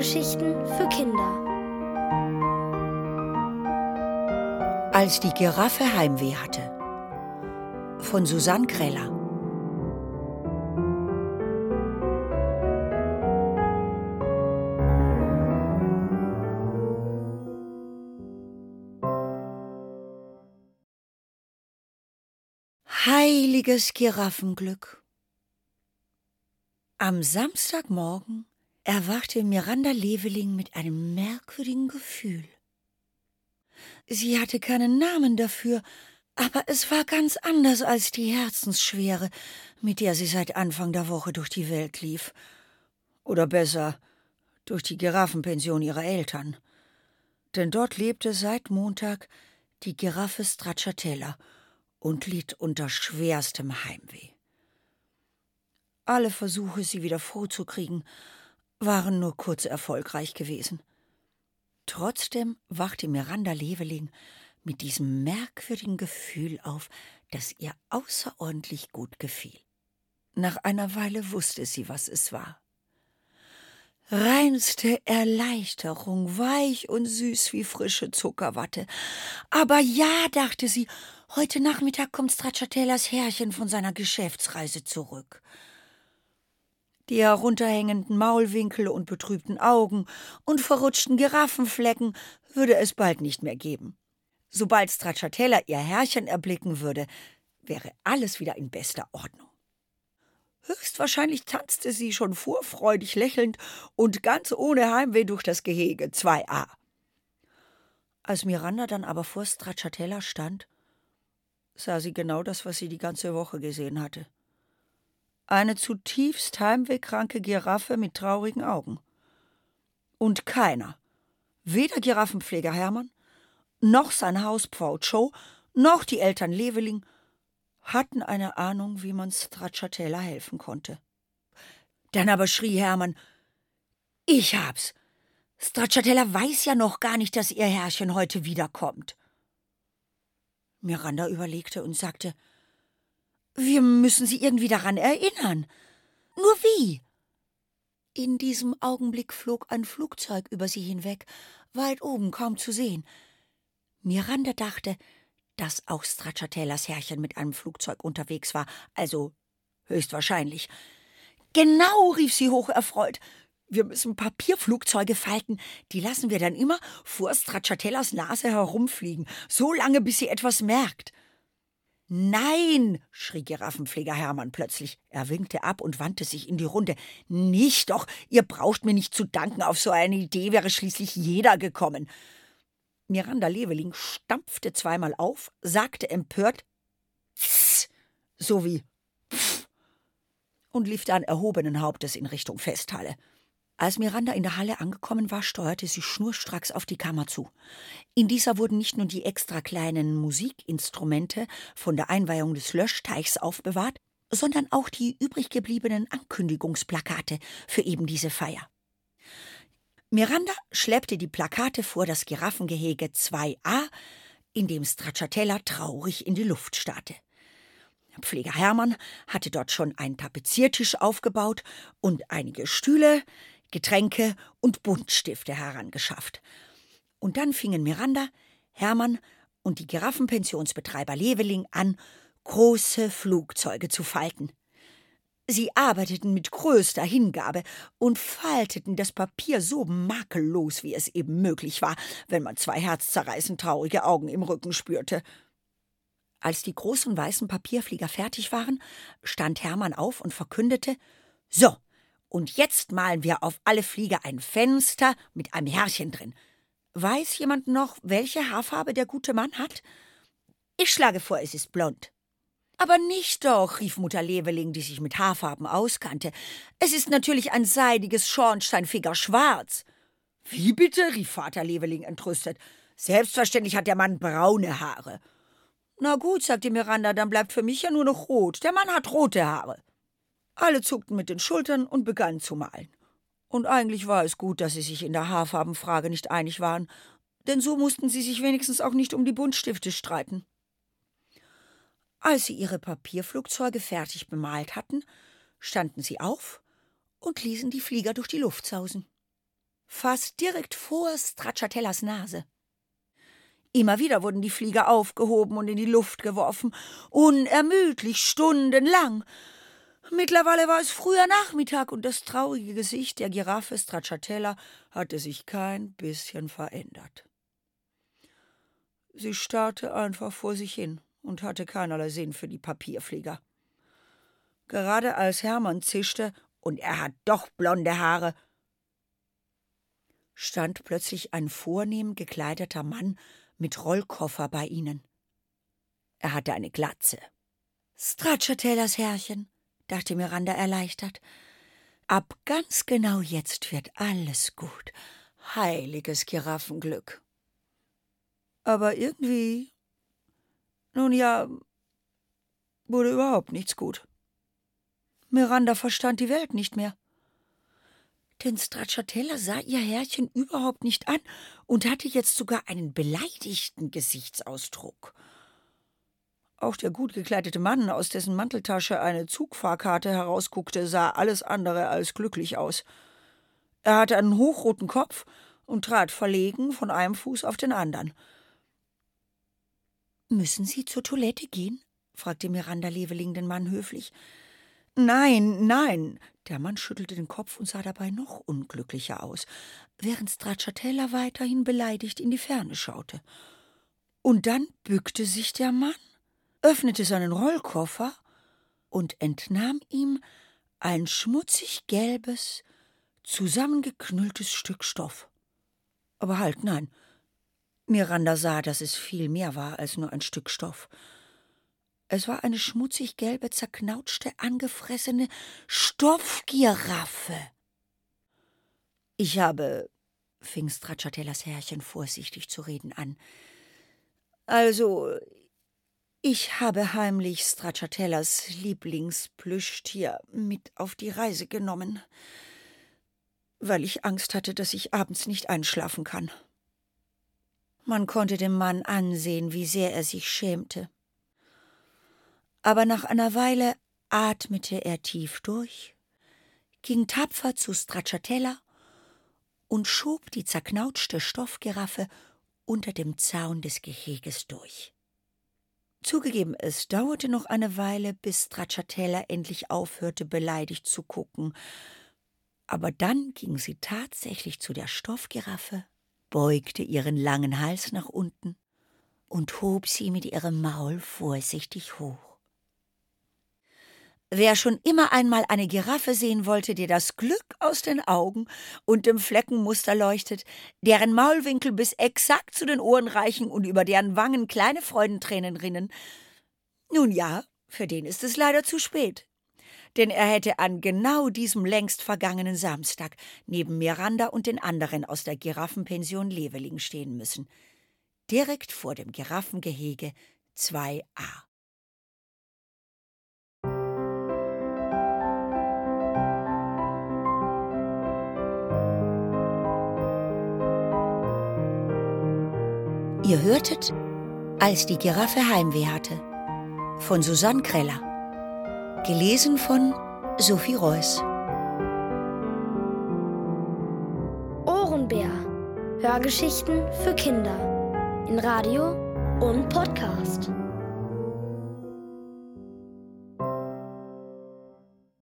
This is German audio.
Hörgeschichten für Kinder. Als die Giraffe Heimweh hatte. Von Susanne Greller. Heiliges Giraffenglück. Am Samstagmorgen erwachte Miranda Leveling mit einem merkwürdigen Gefühl. Sie hatte keinen Namen dafür, aber es war ganz anders als die Herzensschwere, mit der sie seit Anfang der Woche durch die Welt lief. Oder besser, durch die Giraffenpension ihrer Eltern. Denn dort lebte seit Montag die Giraffe Stracciatella und litt unter schwerstem Heimweh. Alle Versuche, sie wieder vorzukriegen, waren nur kurz erfolgreich gewesen. Trotzdem wachte Miranda Leveling mit diesem merkwürdigen Gefühl auf, das ihr außerordentlich gut gefiel. Nach einer Weile wusste sie, was es war. Reinste Erleichterung, weich und süß wie frische Zuckerwatte. Aber ja, dachte sie, heute Nachmittag kommt Stracciatellas Herrchen von seiner Geschäftsreise zurück. Die herunterhängenden Maulwinkel und betrübten Augen und verrutschten Giraffenflecken würde es bald nicht mehr geben. Sobald Stracciatella ihr Herrchen erblicken würde, wäre alles wieder in bester Ordnung. Höchstwahrscheinlich tanzte sie schon vorfreudig lächelnd und ganz ohne Heimweh durch das Gehege 2a. Als Miranda dann aber vor Stracciatella stand, sah sie genau das, was sie die ganze Woche gesehen hatte eine zutiefst heimwehkranke Giraffe mit traurigen Augen. Und keiner, weder Giraffenpfleger Hermann, noch sein Hauspfau Joe, noch die Eltern Leveling, hatten eine Ahnung, wie man Stracciatella helfen konnte. Dann aber schrie Hermann: Ich hab's! Stracciatella weiß ja noch gar nicht, dass ihr Herrchen heute wiederkommt. Miranda überlegte und sagte: wir müssen sie irgendwie daran erinnern. Nur wie? In diesem Augenblick flog ein Flugzeug über sie hinweg, weit oben kaum zu sehen. Miranda dachte, dass auch Stracciatellas Herrchen mit einem Flugzeug unterwegs war, also höchstwahrscheinlich. Genau, rief sie hocherfreut. Wir müssen Papierflugzeuge falten, die lassen wir dann immer vor Stracciatellas Nase herumfliegen, so lange, bis sie etwas merkt. Nein, schrie Giraffenpfleger Hermann plötzlich. Er winkte ab und wandte sich in die Runde. Nicht doch, ihr braucht mir nicht zu danken, auf so eine Idee wäre schließlich jeder gekommen. Miranda Leveling stampfte zweimal auf, sagte empört Tss, so wie Pff, und lief dann erhobenen Hauptes in Richtung Festhalle. Als Miranda in der Halle angekommen war, steuerte sie schnurstracks auf die Kammer zu. In dieser wurden nicht nur die extra kleinen Musikinstrumente von der Einweihung des Löschteichs aufbewahrt, sondern auch die übrig gebliebenen Ankündigungsplakate für eben diese Feier. Miranda schleppte die Plakate vor das Giraffengehege 2a, in dem Stracciatella traurig in die Luft starrte. Pfleger Hermann hatte dort schon einen Tapeziertisch aufgebaut und einige Stühle, Getränke und Buntstifte herangeschafft. Und dann fingen Miranda, Hermann und die Giraffenpensionsbetreiber Leveling an, große Flugzeuge zu falten. Sie arbeiteten mit größter Hingabe und falteten das Papier so makellos, wie es eben möglich war, wenn man zwei herzzerreißend traurige Augen im Rücken spürte. Als die großen weißen Papierflieger fertig waren, stand Hermann auf und verkündete So, und jetzt malen wir auf alle Flieger ein Fenster mit einem Herrchen drin. Weiß jemand noch, welche Haarfarbe der gute Mann hat? Ich schlage vor, es ist blond. Aber nicht doch, rief Mutter Leveling, die sich mit Haarfarben auskannte. Es ist natürlich ein seidiges Schornsteinfeger schwarz. Wie bitte? rief Vater Leveling entrüstet. Selbstverständlich hat der Mann braune Haare. Na gut, sagte Miranda, dann bleibt für mich ja nur noch rot. Der Mann hat rote Haare. Alle zuckten mit den Schultern und begannen zu malen. Und eigentlich war es gut, dass sie sich in der Haarfarbenfrage nicht einig waren, denn so mussten sie sich wenigstens auch nicht um die Buntstifte streiten. Als sie ihre Papierflugzeuge fertig bemalt hatten, standen sie auf und ließen die Flieger durch die Luft sausen. fast direkt vor Stracciatellas Nase. Immer wieder wurden die Flieger aufgehoben und in die Luft geworfen, unermüdlich, stundenlang. Mittlerweile war es früher Nachmittag und das traurige Gesicht der Giraffe Stracciatella hatte sich kein bisschen verändert. Sie starrte einfach vor sich hin und hatte keinerlei Sinn für die Papierflieger. Gerade als Hermann zischte, und er hat doch blonde Haare, stand plötzlich ein vornehm gekleideter Mann mit Rollkoffer bei ihnen. Er hatte eine Glatze. Stracciatellas Herrchen, dachte Miranda erleichtert. Ab ganz genau jetzt wird alles gut. Heiliges Giraffenglück. Aber irgendwie. Nun ja, wurde überhaupt nichts gut. Miranda verstand die Welt nicht mehr. Denn Stracciatella sah ihr Herrchen überhaupt nicht an und hatte jetzt sogar einen beleidigten Gesichtsausdruck. Auch der gut gekleidete Mann, aus dessen Manteltasche eine Zugfahrkarte herausguckte, sah alles andere als glücklich aus. Er hatte einen hochroten Kopf und trat verlegen von einem Fuß auf den anderen. Müssen Sie zur Toilette gehen? fragte Miranda Leveling den Mann höflich. Nein, nein. Der Mann schüttelte den Kopf und sah dabei noch unglücklicher aus, während Stracciatella weiterhin beleidigt in die Ferne schaute. Und dann bückte sich der Mann, öffnete seinen Rollkoffer und entnahm ihm ein schmutzig gelbes, zusammengeknülltes Stück Stoff. Aber halt, nein. Miranda sah, dass es viel mehr war als nur ein Stück Stoff. Es war eine schmutzig gelbe, zerknautschte, angefressene Stoffgiraffe. Ich habe, fing Stracciatellas Herrchen vorsichtig zu reden an. Also, ich habe heimlich Stracciatellas Lieblingsplüschtier mit auf die Reise genommen, weil ich Angst hatte, dass ich abends nicht einschlafen kann. Man konnte dem Mann ansehen, wie sehr er sich schämte aber nach einer Weile atmete er tief durch, ging tapfer zu Stracciatella und schob die zerknautschte Stoffgiraffe unter dem Zaun des Geheges durch. Zugegeben, es dauerte noch eine Weile, bis Stracciatella endlich aufhörte, beleidigt zu gucken, aber dann ging sie tatsächlich zu der Stoffgiraffe, beugte ihren langen Hals nach unten und hob sie mit ihrem Maul vorsichtig hoch. Wer schon immer einmal eine Giraffe sehen wollte, die das Glück aus den Augen und dem Fleckenmuster leuchtet, deren Maulwinkel bis exakt zu den Ohren reichen und über deren Wangen kleine Freudentränen rinnen, nun ja, für den ist es leider zu spät. Denn er hätte an genau diesem längst vergangenen Samstag neben Miranda und den anderen aus der Giraffenpension Leveling stehen müssen. Direkt vor dem Giraffengehege 2a. Ihr hörtet, als die Giraffe Heimweh hatte, von Susanne Kreller. Gelesen von Sophie Reuss. Ohrenbär. Hörgeschichten für Kinder. In Radio und Podcast.